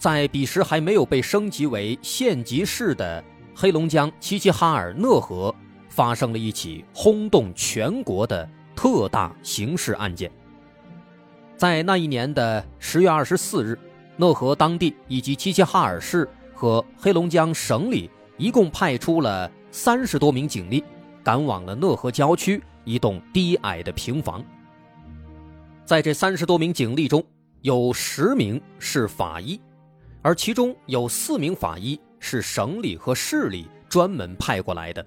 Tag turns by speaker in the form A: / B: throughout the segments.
A: 在彼时还没有被升级为县级市的黑龙江齐齐哈尔讷河，发生了一起轰动全国的特大刑事案件。在那一年的十月二十四日，讷河当地以及齐齐哈尔市和黑龙江省里一共派出了三十多名警力，赶往了讷河郊区一栋低矮的平房。在这三十多名警力中，有十名是法医，而其中有四名法医是省里和市里专门派过来的。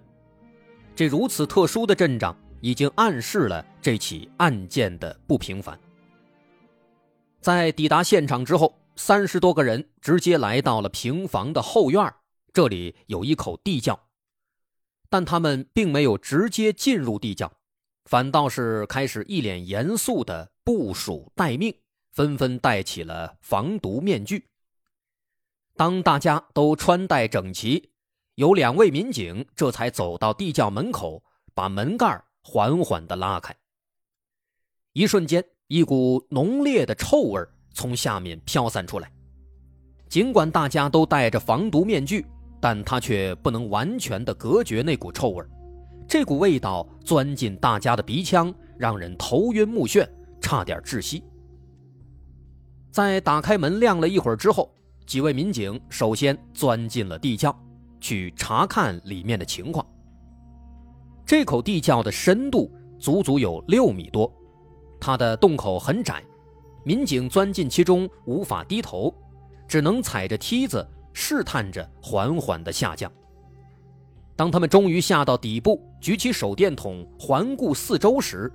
A: 这如此特殊的阵仗，已经暗示了这起案件的不平凡。在抵达现场之后，三十多个人直接来到了平房的后院，这里有一口地窖，但他们并没有直接进入地窖，反倒是开始一脸严肃的部署待命。纷纷戴起了防毒面具。当大家都穿戴整齐，有两位民警这才走到地窖门口，把门盖缓缓地拉开。一瞬间，一股浓烈的臭味从下面飘散出来。尽管大家都戴着防毒面具，但它却不能完全的隔绝那股臭味。这股味道钻进大家的鼻腔，让人头晕目眩，差点窒息。在打开门亮了一会儿之后，几位民警首先钻进了地窖，去查看里面的情况。这口地窖的深度足足有六米多，它的洞口很窄，民警钻进其中无法低头，只能踩着梯子试探着缓缓地下降。当他们终于下到底部，举起手电筒环顾四周时，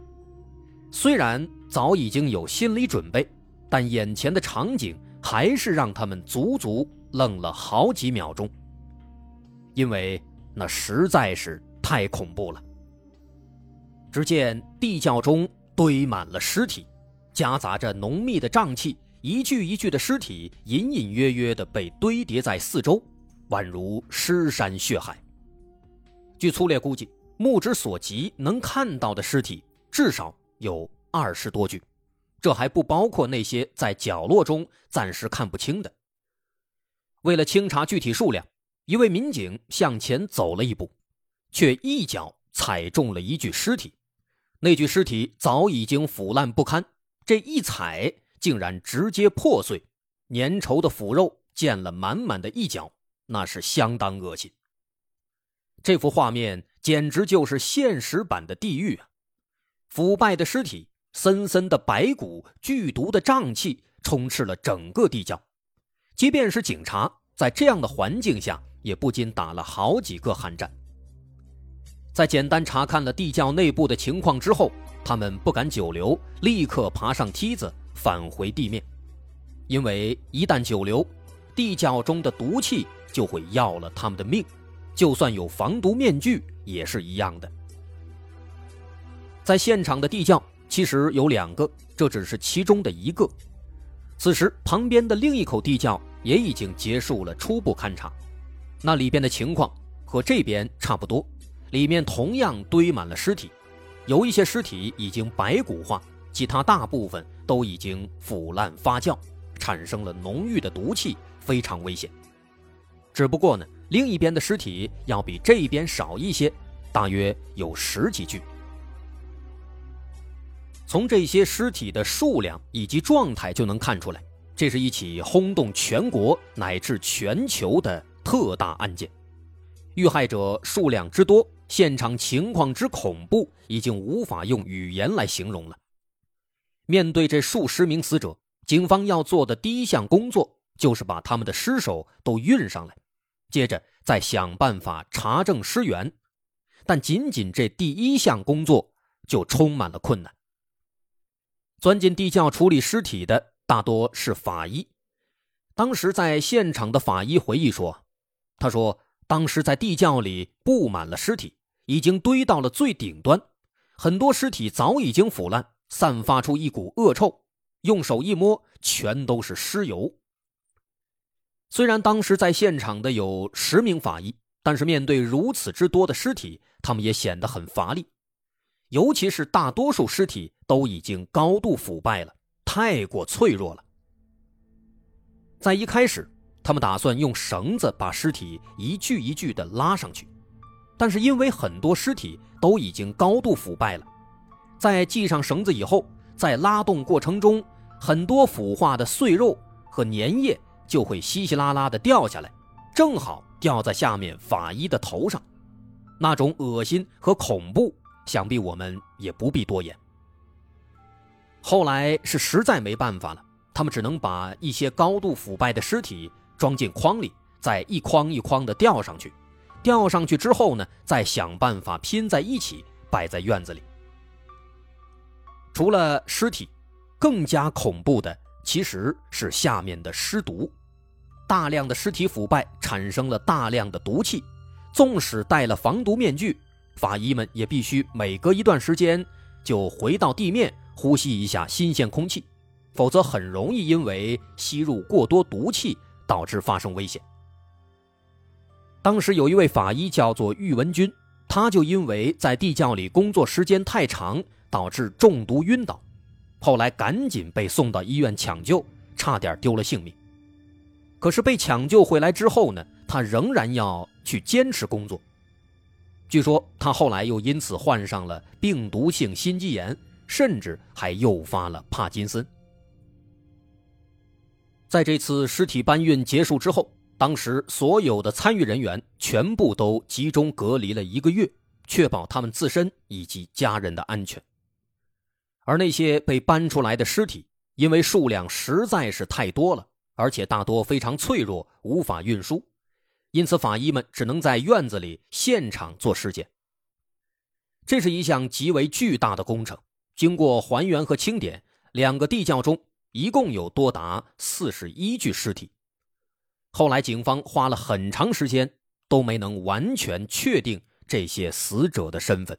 A: 虽然早已经有心理准备。但眼前的场景还是让他们足足愣了好几秒钟，因为那实在是太恐怖了。只见地窖中堆满了尸体，夹杂着浓密的瘴气，一具一具的尸体隐隐约约地被堆叠在四周，宛如尸山血海。据粗略估计，目之所及能看到的尸体至少有二十多具。这还不包括那些在角落中暂时看不清的。为了清查具体数量，一位民警向前走了一步，却一脚踩中了一具尸体。那具尸体早已经腐烂不堪，这一踩竟然直接破碎，粘稠的腐肉溅了满满的一脚，那是相当恶心。这幅画面简直就是现实版的地狱啊！腐败的尸体。森森的白骨、剧毒的瘴气充斥了整个地窖，即便是警察在这样的环境下，也不禁打了好几个寒战。在简单查看了地窖内部的情况之后，他们不敢久留，立刻爬上梯子返回地面，因为一旦久留，地窖中的毒气就会要了他们的命，就算有防毒面具也是一样的。在现场的地窖。其实有两个，这只是其中的一个。此时，旁边的另一口地窖也已经结束了初步勘察，那里边的情况和这边差不多，里面同样堆满了尸体，有一些尸体已经白骨化，其他大部分都已经腐烂发酵，产生了浓郁的毒气，非常危险。只不过呢，另一边的尸体要比这边少一些，大约有十几具。从这些尸体的数量以及状态就能看出来，这是一起轰动全国乃至全球的特大案件。遇害者数量之多，现场情况之恐怖，已经无法用语言来形容了。面对这数十名死者，警方要做的第一项工作就是把他们的尸首都运上来，接着再想办法查证尸源。但仅仅这第一项工作就充满了困难。钻进地窖处理尸体的大多是法医，当时在现场的法医回忆说：“他说，当时在地窖里布满了尸体，已经堆到了最顶端，很多尸体早已经腐烂，散发出一股恶臭。用手一摸，全都是尸油。虽然当时在现场的有十名法医，但是面对如此之多的尸体，他们也显得很乏力，尤其是大多数尸体都已经高度腐败了，太过脆弱了。”在一开始，他们打算用绳子把尸体一具一具的拉上去，但是因为很多尸体都已经高度腐败了，在系上绳子以后，在拉动过程中，很多腐化的碎肉和粘液就会稀稀拉拉的掉下来，正好掉在下面法医的头上，那种恶心和恐怖，想必我们也不必多言。后来是实在没办法了。他们只能把一些高度腐败的尸体装进筐里，再一筐一筐的吊上去。吊上去之后呢，再想办法拼在一起，摆在院子里。除了尸体，更加恐怖的其实是下面的尸毒。大量的尸体腐败，产生了大量的毒气。纵使戴了防毒面具，法医们也必须每隔一段时间就回到地面，呼吸一下新鲜空气。否则很容易因为吸入过多毒气导致发生危险。当时有一位法医叫做喻文军，他就因为在地窖里工作时间太长，导致中毒晕倒，后来赶紧被送到医院抢救，差点丢了性命。可是被抢救回来之后呢，他仍然要去坚持工作。据说他后来又因此患上了病毒性心肌炎，甚至还诱发了帕金森。在这次尸体搬运结束之后，当时所有的参与人员全部都集中隔离了一个月，确保他们自身以及家人的安全。而那些被搬出来的尸体，因为数量实在是太多了，而且大多非常脆弱，无法运输，因此法医们只能在院子里现场做尸检。这是一项极为巨大的工程，经过还原和清点，两个地窖中。一共有多达四十一具尸体，后来警方花了很长时间都没能完全确定这些死者的身份。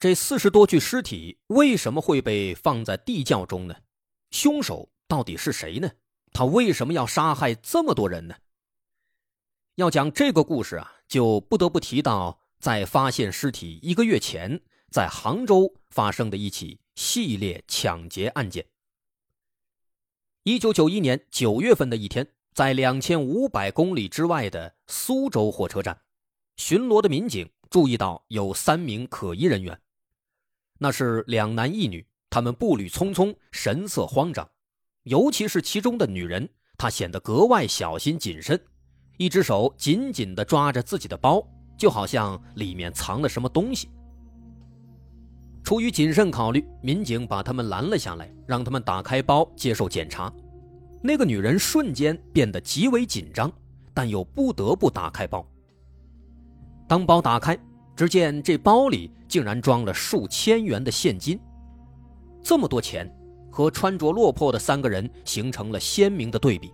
A: 这四十多具尸体为什么会被放在地窖中呢？凶手到底是谁呢？他为什么要杀害这么多人呢？要讲这个故事啊，就不得不提到。在发现尸体一个月前，在杭州发生的一起系列抢劫案件。一九九一年九月份的一天，在两千五百公里之外的苏州火车站，巡逻的民警注意到有三名可疑人员，那是两男一女，他们步履匆匆，神色慌张，尤其是其中的女人，她显得格外小心谨慎，一只手紧紧地抓着自己的包。就好像里面藏了什么东西。出于谨慎考虑，民警把他们拦了下来，让他们打开包接受检查。那个女人瞬间变得极为紧张，但又不得不打开包。当包打开，只见这包里竟然装了数千元的现金。这么多钱，和穿着落魄的三个人形成了鲜明的对比。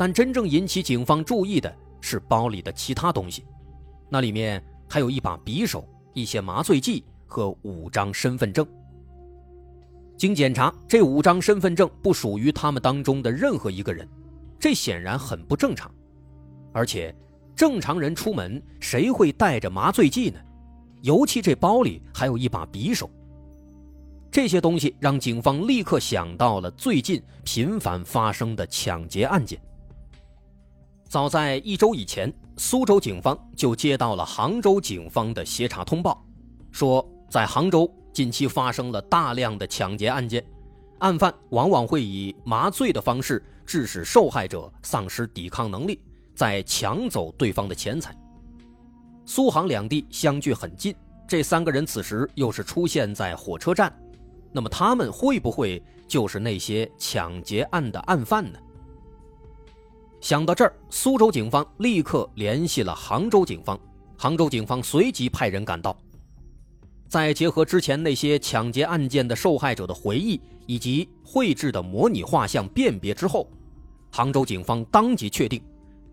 A: 但真正引起警方注意的是包里的其他东西。那里面还有一把匕首、一些麻醉剂和五张身份证。经检查，这五张身份证不属于他们当中的任何一个人，这显然很不正常。而且，正常人出门谁会带着麻醉剂呢？尤其这包里还有一把匕首。这些东西让警方立刻想到了最近频繁发生的抢劫案件。早在一周以前，苏州警方就接到了杭州警方的协查通报，说在杭州近期发生了大量的抢劫案件，案犯往往会以麻醉的方式致使受害者丧失抵抗能力，再抢走对方的钱财。苏杭两地相距很近，这三个人此时又是出现在火车站，那么他们会不会就是那些抢劫案的案犯呢？想到这儿，苏州警方立刻联系了杭州警方。杭州警方随即派人赶到。再结合之前那些抢劫案件的受害者的回忆以及绘制的模拟画像辨别之后，杭州警方当即确定，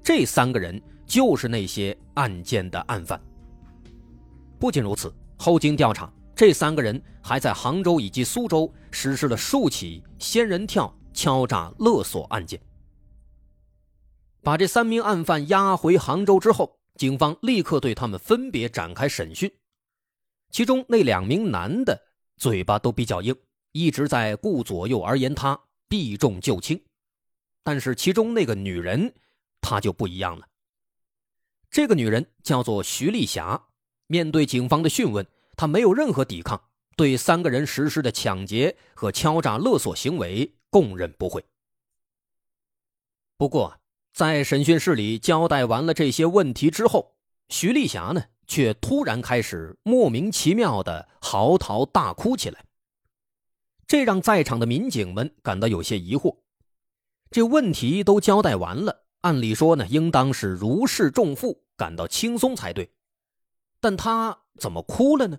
A: 这三个人就是那些案件的案犯。不仅如此，后经调查，这三个人还在杭州以及苏州实施了数起仙人跳、敲诈勒索案件。把这三名案犯押回杭州之后，警方立刻对他们分别展开审讯。其中那两名男的嘴巴都比较硬，一直在顾左右而言他，避重就轻。但是其中那个女人，她就不一样了。这个女人叫做徐丽霞，面对警方的讯问，她没有任何抵抗，对三个人实施的抢劫和敲诈勒索行为供认不讳。不过，在审讯室里交代完了这些问题之后，徐丽霞呢？却突然开始莫名其妙的嚎啕大哭起来，这让在场的民警们感到有些疑惑。这问题都交代完了，按理说呢，应当是如释重负，感到轻松才对，但他怎么哭了呢？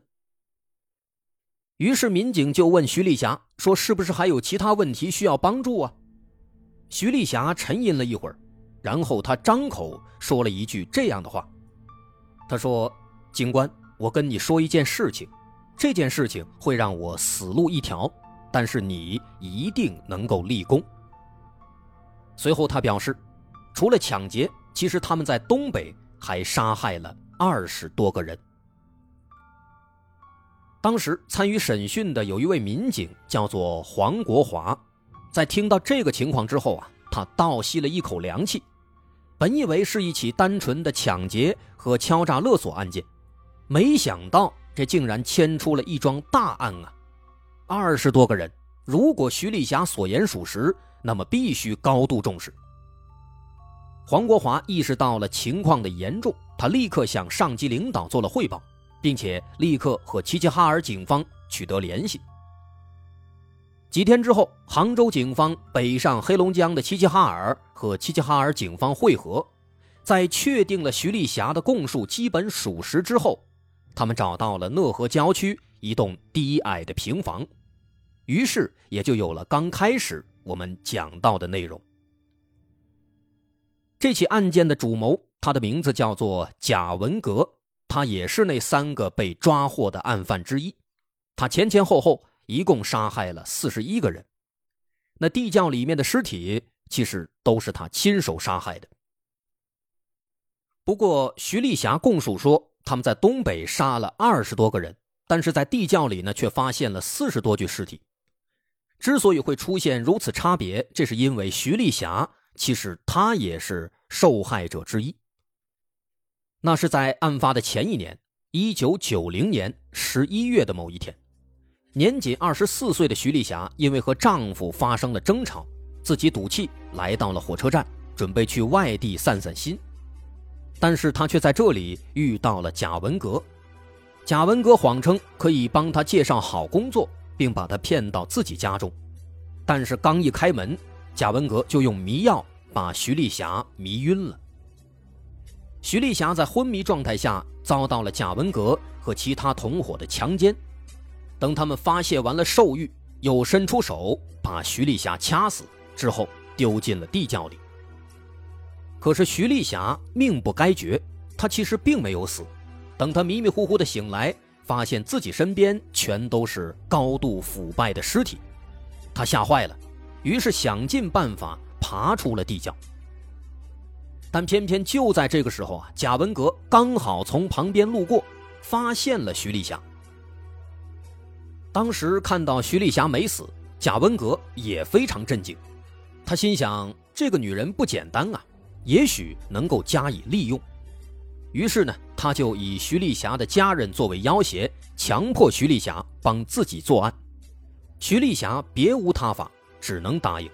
A: 于是民警就问徐丽霞说：“是不是还有其他问题需要帮助啊？”徐丽霞沉吟了一会儿，然后他张口说了一句这样的话。他说：“警官，我跟你说一件事情，这件事情会让我死路一条，但是你一定能够立功。”随后他表示，除了抢劫，其实他们在东北还杀害了二十多个人。当时参与审讯的有一位民警，叫做黄国华，在听到这个情况之后啊，他倒吸了一口凉气。本以为是一起单纯的抢劫和敲诈勒索案件，没想到这竟然牵出了一桩大案啊！二十多个人，如果徐丽霞所言属实，那么必须高度重视。黄国华意识到了情况的严重，他立刻向上级领导做了汇报，并且立刻和齐齐哈尔警方取得联系。几天之后，杭州警方北上黑龙江的齐齐哈尔和齐齐哈尔警方会合，在确定了徐丽霞的供述基本属实之后，他们找到了讷河郊区一栋低矮的平房，于是也就有了刚开始我们讲到的内容。这起案件的主谋，他的名字叫做贾文革，他也是那三个被抓获的案犯之一，他前前后后。一共杀害了四十一个人，那地窖里面的尸体其实都是他亲手杀害的。不过徐丽霞供述说，他们在东北杀了二十多个人，但是在地窖里呢却发现了四十多具尸体。之所以会出现如此差别，这是因为徐丽霞其实她也是受害者之一。那是在案发的前一年，一九九零年十一月的某一天。年仅二十四岁的徐丽霞，因为和丈夫发生了争吵，自己赌气来到了火车站，准备去外地散散心。但是她却在这里遇到了贾文革。贾文革谎称可以帮她介绍好工作，并把她骗到自己家中。但是刚一开门，贾文革就用迷药把徐丽霞迷晕了。徐丽霞在昏迷状态下遭到了贾文革和其他同伙的强奸。等他们发泄完了兽欲，又伸出手把徐丽霞掐死之后，丢进了地窖里。可是徐丽霞命不该绝，她其实并没有死。等她迷迷糊糊的醒来，发现自己身边全都是高度腐败的尸体，她吓坏了，于是想尽办法爬出了地窖。但偏偏就在这个时候啊，贾文革刚好从旁边路过，发现了徐丽霞。当时看到徐丽霞没死，贾文革也非常震惊。他心想：这个女人不简单啊，也许能够加以利用。于是呢，他就以徐丽霞的家人作为要挟，强迫徐丽霞帮自己作案。徐丽霞别无他法，只能答应。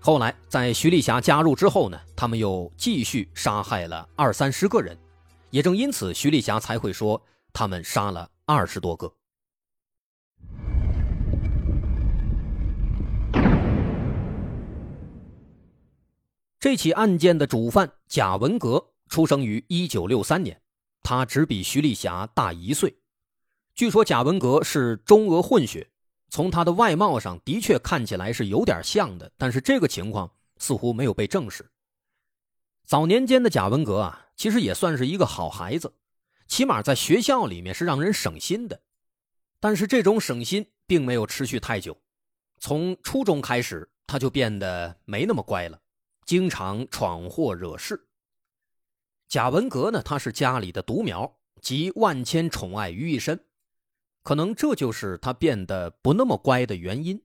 A: 后来在徐丽霞加入之后呢，他们又继续杀害了二三十个人。也正因此，徐丽霞才会说他们杀了二十多个。这起案件的主犯贾文革出生于一九六三年，他只比徐丽霞大一岁。据说贾文革是中俄混血，从他的外貌上的确看起来是有点像的，但是这个情况似乎没有被证实。早年间的贾文革啊，其实也算是一个好孩子，起码在学校里面是让人省心的。但是这种省心并没有持续太久，从初中开始他就变得没那么乖了，经常闯祸惹事。贾文革呢，他是家里的独苗，集万千宠爱于一身，可能这就是他变得不那么乖的原因。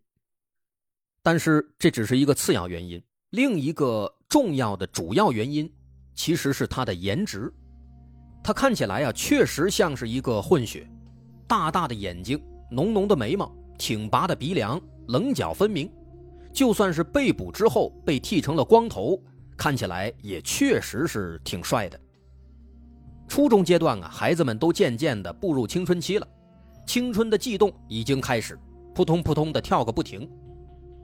A: 但是这只是一个次要原因，另一个重要的主要原因，其实是他的颜值。他看起来啊，确实像是一个混血，大大的眼睛，浓浓的眉毛，挺拔的鼻梁，棱角分明。就算是被捕之后被剃成了光头。看起来也确实是挺帅的。初中阶段啊，孩子们都渐渐的步入青春期了，青春的悸动已经开始，扑通扑通的跳个不停。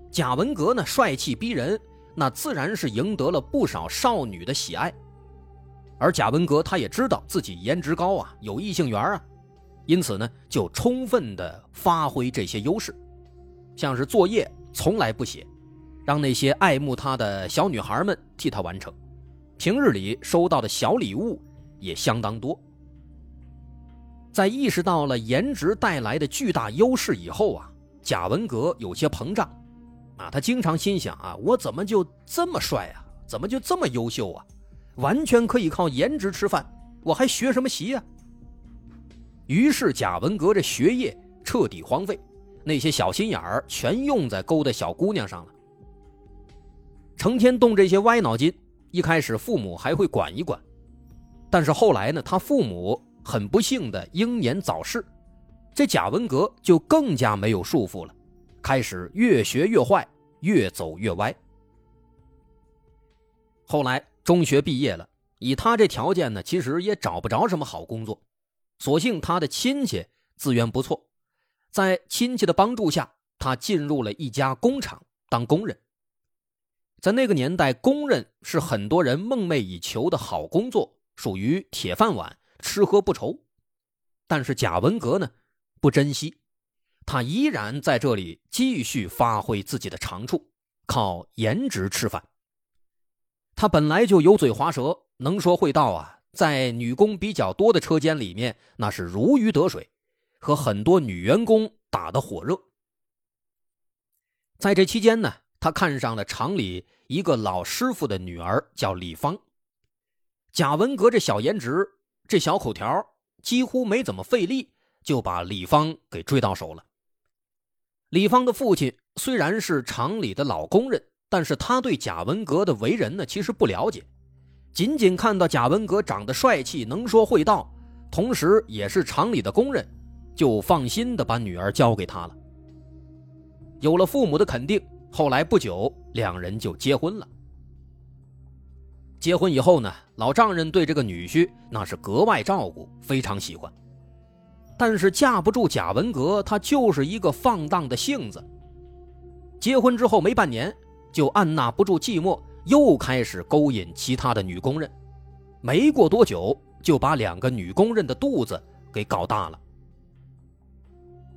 A: 贾文革呢，帅气逼人，那自然是赢得了不少少女的喜爱。而贾文革他也知道自己颜值高啊，有异性缘啊，因此呢，就充分的发挥这些优势，像是作业从来不写。让那些爱慕他的小女孩们替他完成，平日里收到的小礼物也相当多。在意识到了颜值带来的巨大优势以后啊，贾文革有些膨胀，啊，他经常心想啊，我怎么就这么帅啊？怎么就这么优秀啊？完全可以靠颜值吃饭，我还学什么习呀？于是贾文革这学业彻底荒废，那些小心眼儿全用在勾搭小姑娘上了。成天动这些歪脑筋，一开始父母还会管一管，但是后来呢，他父母很不幸的英年早逝，这贾文革就更加没有束缚了，开始越学越坏，越走越歪。后来中学毕业了，以他这条件呢，其实也找不着什么好工作，所幸他的亲戚资源不错，在亲戚的帮助下，他进入了一家工厂当工人。在那个年代，工人是很多人梦寐以求的好工作，属于铁饭碗，吃喝不愁。但是贾文革呢，不珍惜，他依然在这里继续发挥自己的长处，靠颜值吃饭。他本来就油嘴滑舌，能说会道啊，在女工比较多的车间里面，那是如鱼得水，和很多女员工打得火热。在这期间呢。他看上了厂里一个老师傅的女儿，叫李芳。贾文革这小颜值，这小口条，几乎没怎么费力，就把李芳给追到手了。李芳的父亲虽然是厂里的老工人，但是他对贾文革的为人呢，其实不了解。仅仅看到贾文革长得帅气，能说会道，同时也是厂里的工人，就放心的把女儿交给他了。有了父母的肯定。后来不久，两人就结婚了。结婚以后呢，老丈人对这个女婿那是格外照顾，非常喜欢。但是架不住贾文革，他就是一个放荡的性子。结婚之后没半年，就按捺不住寂寞，又开始勾引其他的女工人。没过多久，就把两个女工人的肚子给搞大了。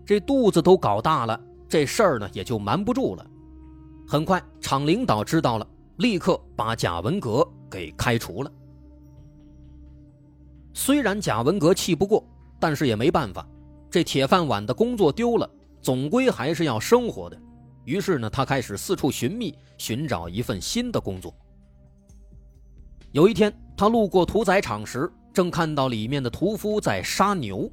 A: 这肚子都搞大了，这事儿呢也就瞒不住了。很快，厂领导知道了，立刻把贾文革给开除了。虽然贾文革气不过，但是也没办法，这铁饭碗的工作丢了，总归还是要生活的。于是呢，他开始四处寻觅，寻找一份新的工作。有一天，他路过屠宰场时，正看到里面的屠夫在杀牛，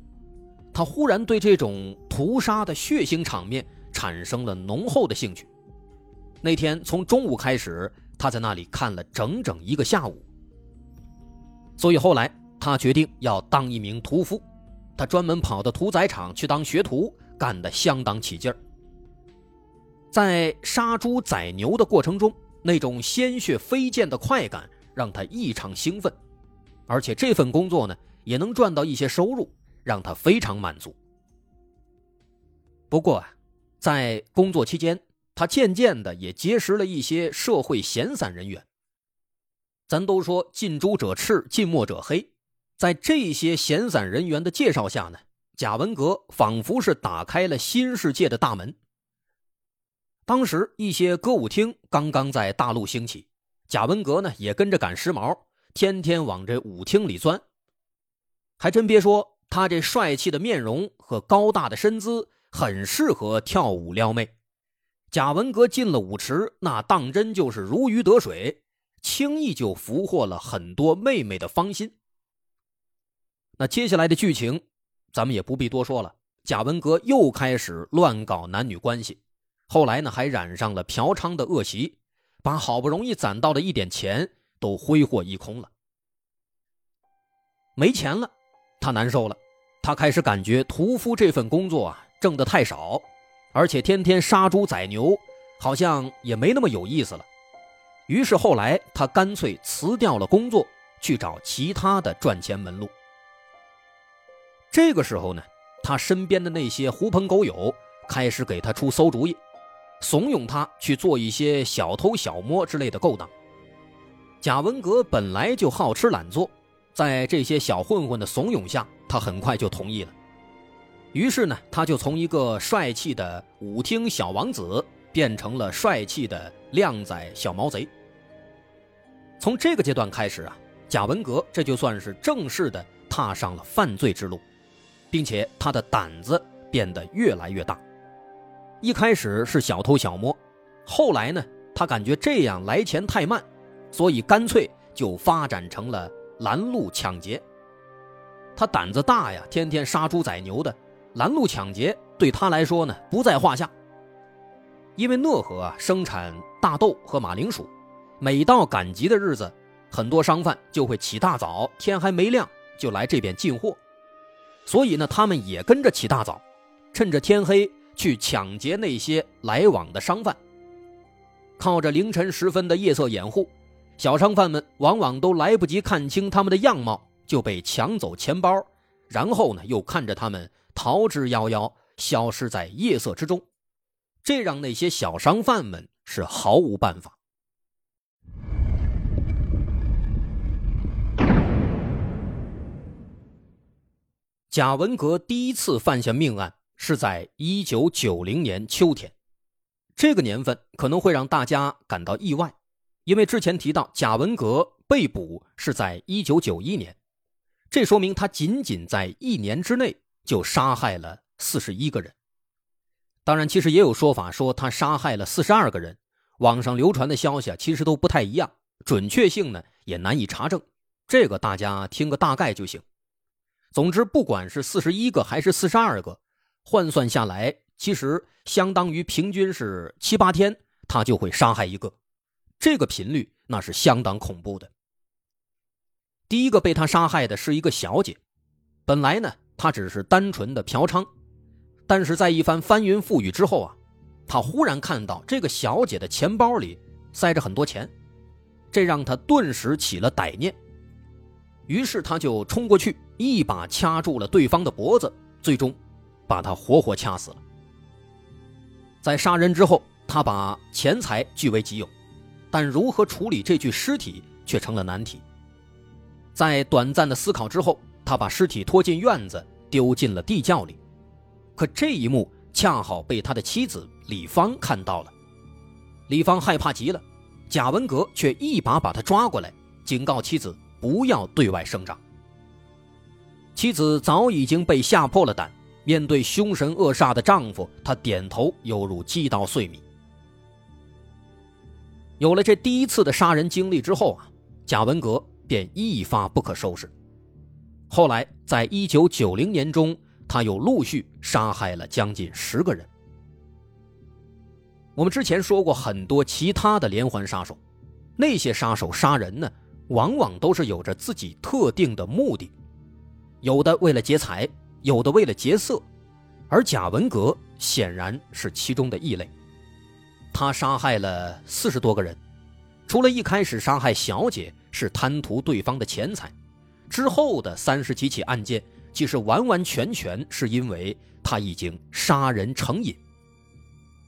A: 他忽然对这种屠杀的血腥场面产生了浓厚的兴趣。那天从中午开始，他在那里看了整整一个下午。所以后来他决定要当一名屠夫，他专门跑到屠宰场去当学徒，干得相当起劲儿。在杀猪宰牛的过程中，那种鲜血飞溅的快感让他异常兴奋，而且这份工作呢也能赚到一些收入，让他非常满足。不过啊，在工作期间，他渐渐的也结识了一些社会闲散人员。咱都说近朱者赤，近墨者黑，在这些闲散人员的介绍下呢，贾文革仿佛是打开了新世界的大门。当时一些歌舞厅刚刚在大陆兴起，贾文革呢也跟着赶时髦，天天往这舞厅里钻。还真别说，他这帅气的面容和高大的身姿，很适合跳舞撩妹。贾文革进了舞池，那当真就是如鱼得水，轻易就俘获了很多妹妹的芳心。那接下来的剧情，咱们也不必多说了。贾文革又开始乱搞男女关系。后来呢，还染上了嫖娼的恶习，把好不容易攒到的一点钱都挥霍一空了。没钱了，他难受了，他开始感觉屠夫这份工作啊，挣得太少，而且天天杀猪宰牛，好像也没那么有意思了。于是后来他干脆辞掉了工作，去找其他的赚钱门路。这个时候呢，他身边的那些狐朋狗友开始给他出馊主意。怂恿他去做一些小偷小摸之类的勾当。贾文革本来就好吃懒做，在这些小混混的怂恿下，他很快就同意了。于是呢，他就从一个帅气的舞厅小王子变成了帅气的靓仔小毛贼。从这个阶段开始啊，贾文革这就算是正式的踏上了犯罪之路，并且他的胆子变得越来越大。一开始是小偷小摸，后来呢，他感觉这样来钱太慢，所以干脆就发展成了拦路抢劫。他胆子大呀，天天杀猪宰牛的，拦路抢劫对他来说呢不在话下。因为讷河啊生产大豆和马铃薯，每到赶集的日子，很多商贩就会起大早，天还没亮就来这边进货，所以呢，他们也跟着起大早，趁着天黑。去抢劫那些来往的商贩，靠着凌晨时分的夜色掩护，小商贩们往往都来不及看清他们的样貌，就被抢走钱包，然后呢，又看着他们逃之夭夭，消失在夜色之中，这让那些小商贩们是毫无办法。贾文革第一次犯下命案。是在一九九零年秋天，这个年份可能会让大家感到意外，因为之前提到贾文革被捕是在一九九一年，这说明他仅仅在一年之内就杀害了四十一个人。当然，其实也有说法说他杀害了四十二个人，网上流传的消息啊，其实都不太一样，准确性呢也难以查证，这个大家听个大概就行。总之，不管是四十一个还是四十二个。换算下来，其实相当于平均是七八天，他就会杀害一个，这个频率那是相当恐怖的。第一个被他杀害的是一个小姐，本来呢，她只是单纯的嫖娼，但是在一番翻云覆雨之后啊，他忽然看到这个小姐的钱包里塞着很多钱，这让他顿时起了歹念，于是他就冲过去，一把掐住了对方的脖子，最终。把他活活掐死了。在杀人之后，他把钱财据为己有，但如何处理这具尸体却成了难题。在短暂的思考之后，他把尸体拖进院子，丢进了地窖里。可这一幕恰好被他的妻子李芳看到了。李芳害怕极了，贾文革却一把把他抓过来，警告妻子不要对外声张。妻子早已经被吓破了胆。面对凶神恶煞的丈夫，她点头，犹如击倒碎米。有了这第一次的杀人经历之后啊，贾文革便一发不可收拾。后来，在一九九零年中，他又陆续杀害了将近十个人。我们之前说过很多其他的连环杀手，那些杀手杀人呢，往往都是有着自己特定的目的，有的为了劫财。有的为了劫色，而贾文革显然是其中的异类。他杀害了四十多个人，除了一开始杀害小姐是贪图对方的钱财，之后的三十几起案件，其实完完全全是因为他已经杀人成瘾。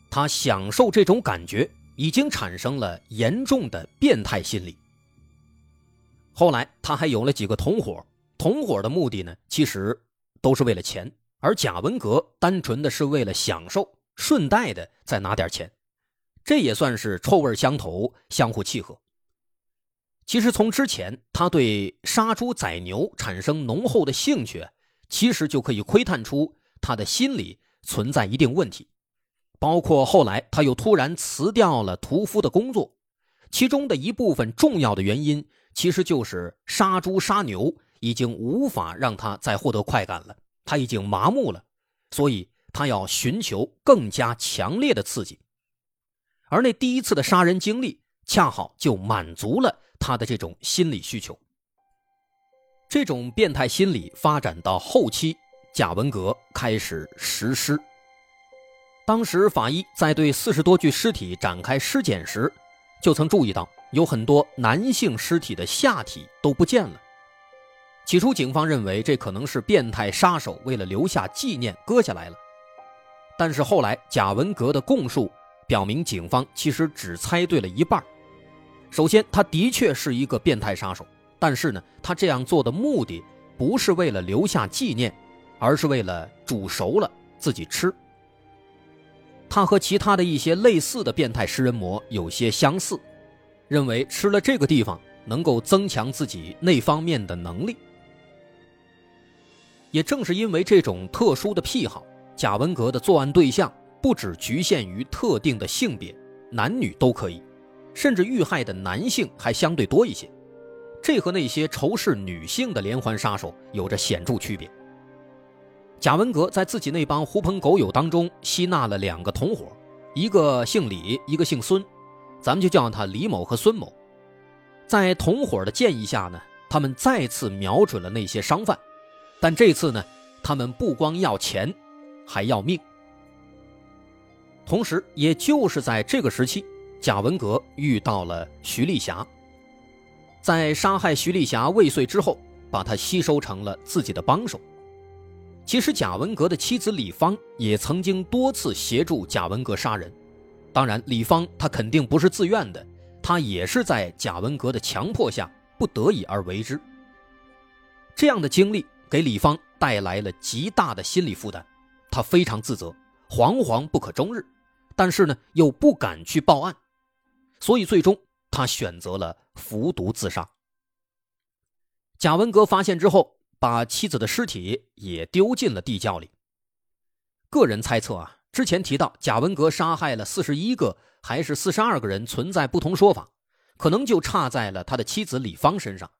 A: 他享受这种感觉，已经产生了严重的变态心理。后来他还有了几个同伙，同伙的目的呢，其实。都是为了钱，而贾文革单纯的是为了享受，顺带的再拿点钱，这也算是臭味相投，相互契合。其实从之前他对杀猪宰牛产生浓厚的兴趣，其实就可以窥探出他的心理存在一定问题，包括后来他又突然辞掉了屠夫的工作，其中的一部分重要的原因，其实就是杀猪杀牛已经无法让他再获得快感了。他已经麻木了，所以他要寻求更加强烈的刺激，而那第一次的杀人经历恰好就满足了他的这种心理需求。这种变态心理发展到后期，贾文革开始实施。当时法医在对四十多具尸体展开尸检时，就曾注意到有很多男性尸体的下体都不见了。起初，警方认为这可能是变态杀手为了留下纪念割下来了。但是后来，贾文革的供述表明，警方其实只猜对了一半。首先，他的确是一个变态杀手，但是呢，他这样做的目的不是为了留下纪念，而是为了煮熟了自己吃。他和其他的一些类似的变态食人魔有些相似，认为吃了这个地方能够增强自己那方面的能力。也正是因为这种特殊的癖好，贾文革的作案对象不只局限于特定的性别，男女都可以，甚至遇害的男性还相对多一些。这和那些仇视女性的连环杀手有着显著区别。贾文革在自己那帮狐朋狗友当中吸纳了两个同伙，一个姓李，一个姓孙，咱们就叫他李某和孙某。在同伙的建议下呢，他们再次瞄准了那些商贩。但这次呢，他们不光要钱，还要命。同时，也就是在这个时期，贾文革遇到了徐丽霞。在杀害徐丽霞未遂之后，把她吸收成了自己的帮手。其实，贾文革的妻子李芳也曾经多次协助贾文革杀人。当然，李芳她肯定不是自愿的，她也是在贾文革的强迫下不得已而为之。这样的经历。给李芳带来了极大的心理负担，她非常自责，惶惶不可终日，但是呢又不敢去报案，所以最终他选择了服毒自杀。贾文革发现之后，把妻子的尸体也丢进了地窖里。个人猜测啊，之前提到贾文革杀害了四十一个还是四十二个人，存在不同说法，可能就差在了他的妻子李芳身上。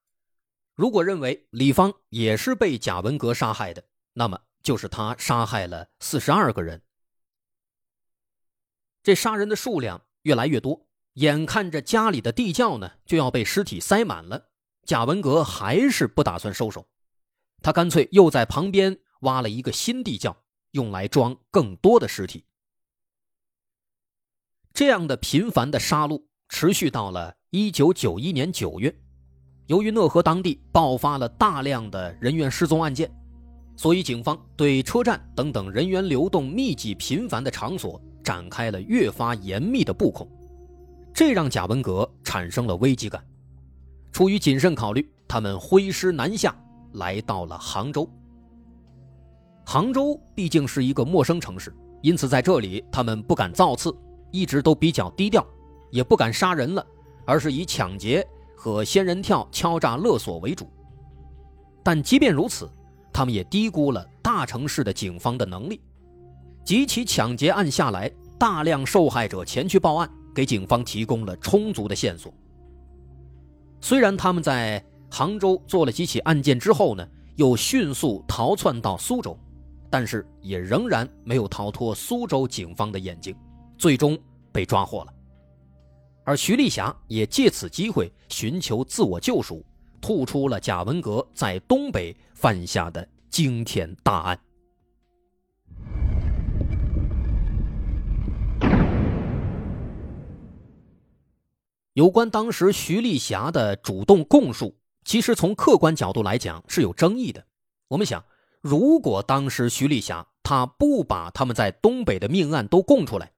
A: 如果认为李芳也是被贾文革杀害的，那么就是他杀害了四十二个人。这杀人的数量越来越多，眼看着家里的地窖呢就要被尸体塞满了，贾文革还是不打算收手，他干脆又在旁边挖了一个新地窖，用来装更多的尸体。这样的频繁的杀戮持续到了一九九一年九月。由于讷河当地爆发了大量的人员失踪案件，所以警方对车站等等人员流动密集频繁的场所展开了越发严密的布控，这让贾文革产生了危机感。出于谨慎考虑，他们挥师南下，来到了杭州。杭州毕竟是一个陌生城市，因此在这里他们不敢造次，一直都比较低调，也不敢杀人了，而是以抢劫。和仙人跳、敲诈勒索为主，但即便如此，他们也低估了大城市的警方的能力。几起抢劫案下来，大量受害者前去报案，给警方提供了充足的线索。虽然他们在杭州做了几起案件之后呢，又迅速逃窜到苏州，但是也仍然没有逃脱苏州警方的眼睛，最终被抓获了。而徐丽霞也借此机会寻求自我救赎，吐出了贾文革在东北犯下的惊天大案。有关当时徐丽霞的主动供述，其实从客观角度来讲是有争议的。我们想，如果当时徐丽霞她不把他们在东北的命案都供出来，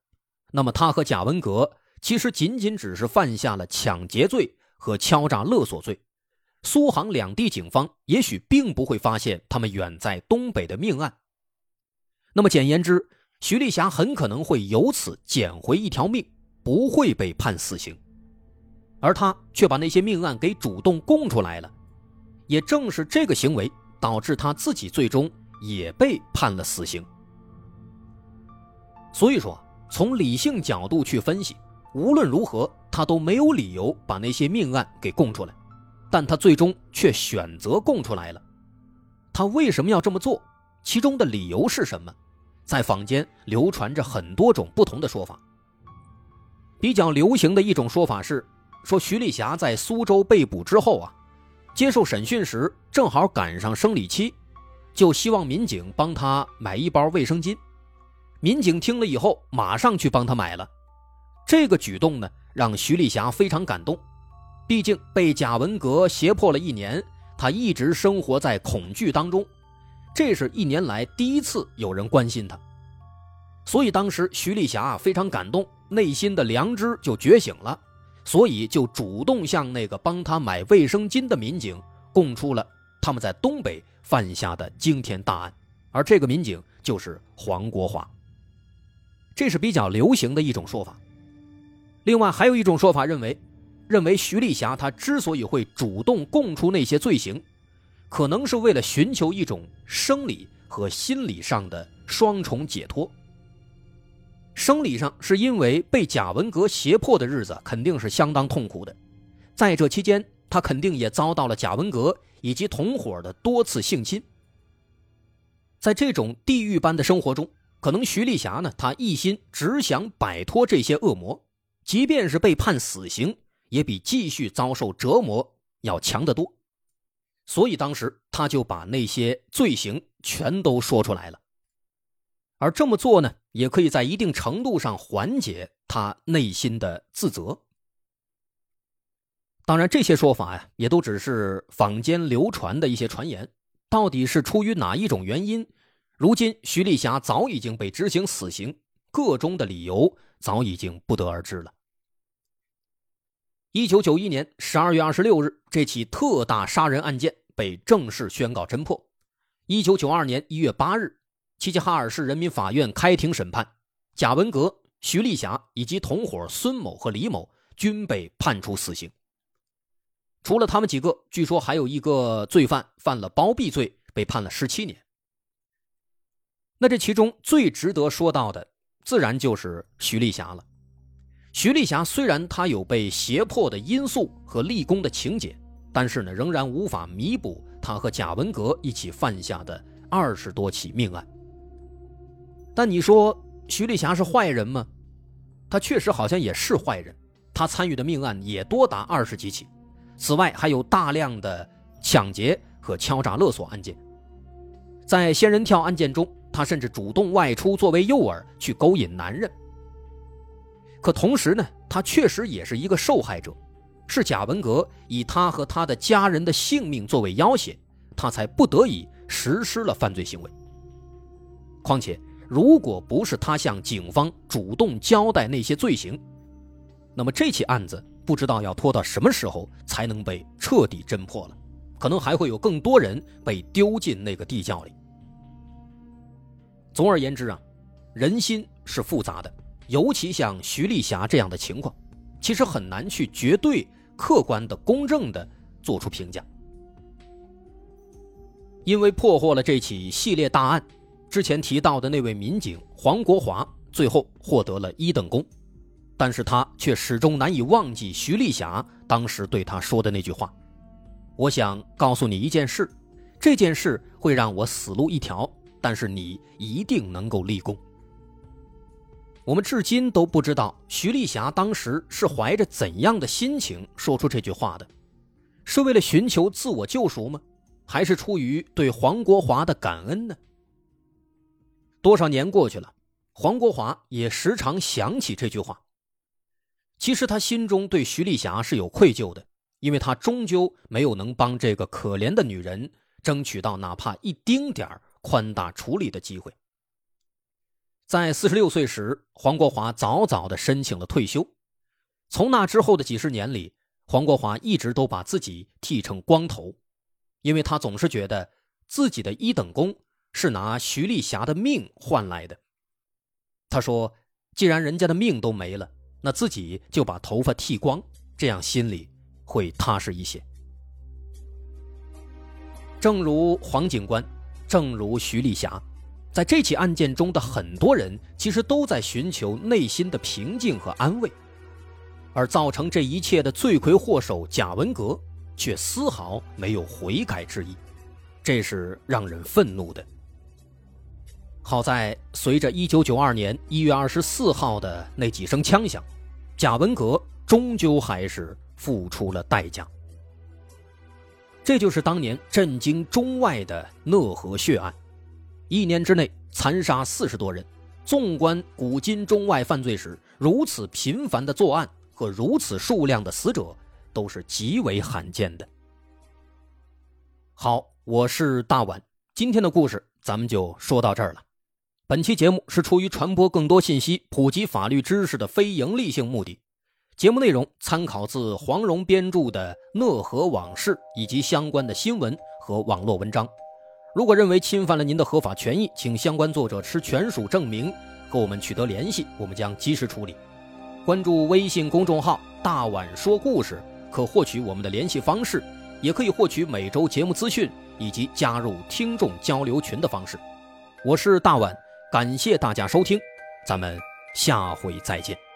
A: 那么她和贾文革。其实仅仅只是犯下了抢劫罪和敲诈勒索罪，苏杭两地警方也许并不会发现他们远在东北的命案。那么简言之，徐丽霞很可能会由此捡回一条命，不会被判死刑。而他却把那些命案给主动供出来了，也正是这个行为导致他自己最终也被判了死刑。所以说，从理性角度去分析，无论如何他都没有理由把那些命案给供出来，但他最终却选择供出来了。他为什么要这么做？其中的理由是什么？在坊间流传着很多种不同的说法。比较流行的一种说法是。说徐丽霞在苏州被捕之后啊，接受审讯时正好赶上生理期，就希望民警帮她买一包卫生巾。民警听了以后，马上去帮她买了。这个举动呢，让徐丽霞非常感动。毕竟被贾文革胁迫了一年，她一直生活在恐惧当中，这是一年来第一次有人关心她。所以当时徐丽霞非常感动，内心的良知就觉醒了。所以就主动向那个帮他买卫生巾的民警供出了他们在东北犯下的惊天大案，而这个民警就是黄国华。这是比较流行的一种说法。另外还有一种说法认为，认为徐丽霞她之所以会主动供出那些罪行，可能是为了寻求一种生理和心理上的双重解脱。生理上是因为被贾文革胁迫的日子肯定是相当痛苦的，在这期间，他肯定也遭到了贾文革以及同伙的多次性侵。在这种地狱般的生活中，可能徐丽霞呢，她一心只想摆脱这些恶魔，即便是被判死刑，也比继续遭受折磨要强得多。所以当时他就把那些罪行全都说出来了。而这么做呢，也可以在一定程度上缓解他内心的自责。当然，这些说法呀，也都只是坊间流传的一些传言，到底是出于哪一种原因？如今徐丽霞早已经被执行死刑，个中的理由早已经不得而知了。一九九一年十二月二十六日，这起特大杀人案件被正式宣告侦破。一九九二年一月八日。齐齐哈尔市人民法院开庭审判，贾文革、徐丽霞以及同伙孙某和李某均被判处死刑。除了他们几个，据说还有一个罪犯犯了包庇罪，被判了十七年。那这其中最值得说到的，自然就是徐丽霞了。徐丽霞虽然她有被胁迫的因素和立功的情节，但是呢，仍然无法弥补她和贾文革一起犯下的二十多起命案。但你说徐丽霞是坏人吗？她确实好像也是坏人，她参与的命案也多达二十几起，此外还有大量的抢劫和敲诈勒索案件。在仙人跳案件中，她甚至主动外出作为诱饵去勾引男人。可同时呢，她确实也是一个受害者，是贾文革以她和她的家人的性命作为要挟，她才不得已实施了犯罪行为。况且。如果不是他向警方主动交代那些罪行，那么这起案子不知道要拖到什么时候才能被彻底侦破了，可能还会有更多人被丢进那个地窖里。总而言之啊，人心是复杂的，尤其像徐丽霞这样的情况，其实很难去绝对客观的、公正的做出评价。因为破获了这起系列大案。之前提到的那位民警黄国华，最后获得了一等功，但是他却始终难以忘记徐丽霞当时对他说的那句话：“我想告诉你一件事，这件事会让我死路一条，但是你一定能够立功。”我们至今都不知道徐丽霞当时是怀着怎样的心情说出这句话的，是为了寻求自我救赎吗？还是出于对黄国华的感恩呢？多少年过去了，黄国华也时常想起这句话。其实他心中对徐丽霞是有愧疚的，因为他终究没有能帮这个可怜的女人争取到哪怕一丁点宽大处理的机会。在四十六岁时，黄国华早早的申请了退休。从那之后的几十年里，黄国华一直都把自己剃成光头，因为他总是觉得自己的一等功。是拿徐丽霞的命换来的。他说：“既然人家的命都没了，那自己就把头发剃光，这样心里会踏实一些。”正如黄警官，正如徐丽霞，在这起案件中的很多人，其实都在寻求内心的平静和安慰，而造成这一切的罪魁祸首贾文革，却丝毫没有悔改之意，这是让人愤怒的。好在随着1992年1月24号的那几声枪响，贾文革终究还是付出了代价。这就是当年震惊中外的讷河血案，一年之内残杀四十多人。纵观古今中外犯罪史，如此频繁的作案和如此数量的死者，都是极为罕见的。好，我是大碗，今天的故事咱们就说到这儿了。本期节目是出于传播更多信息、普及法律知识的非营利性目的。节目内容参考自黄蓉编著的《讷河往事》以及相关的新闻和网络文章。如果认为侵犯了您的合法权益，请相关作者持权属证明和我们取得联系，我们将及时处理。关注微信公众号“大碗说故事”，可获取我们的联系方式，也可以获取每周节目资讯以及加入听众交流群的方式。我是大碗，感谢大家收听，咱们下回再见。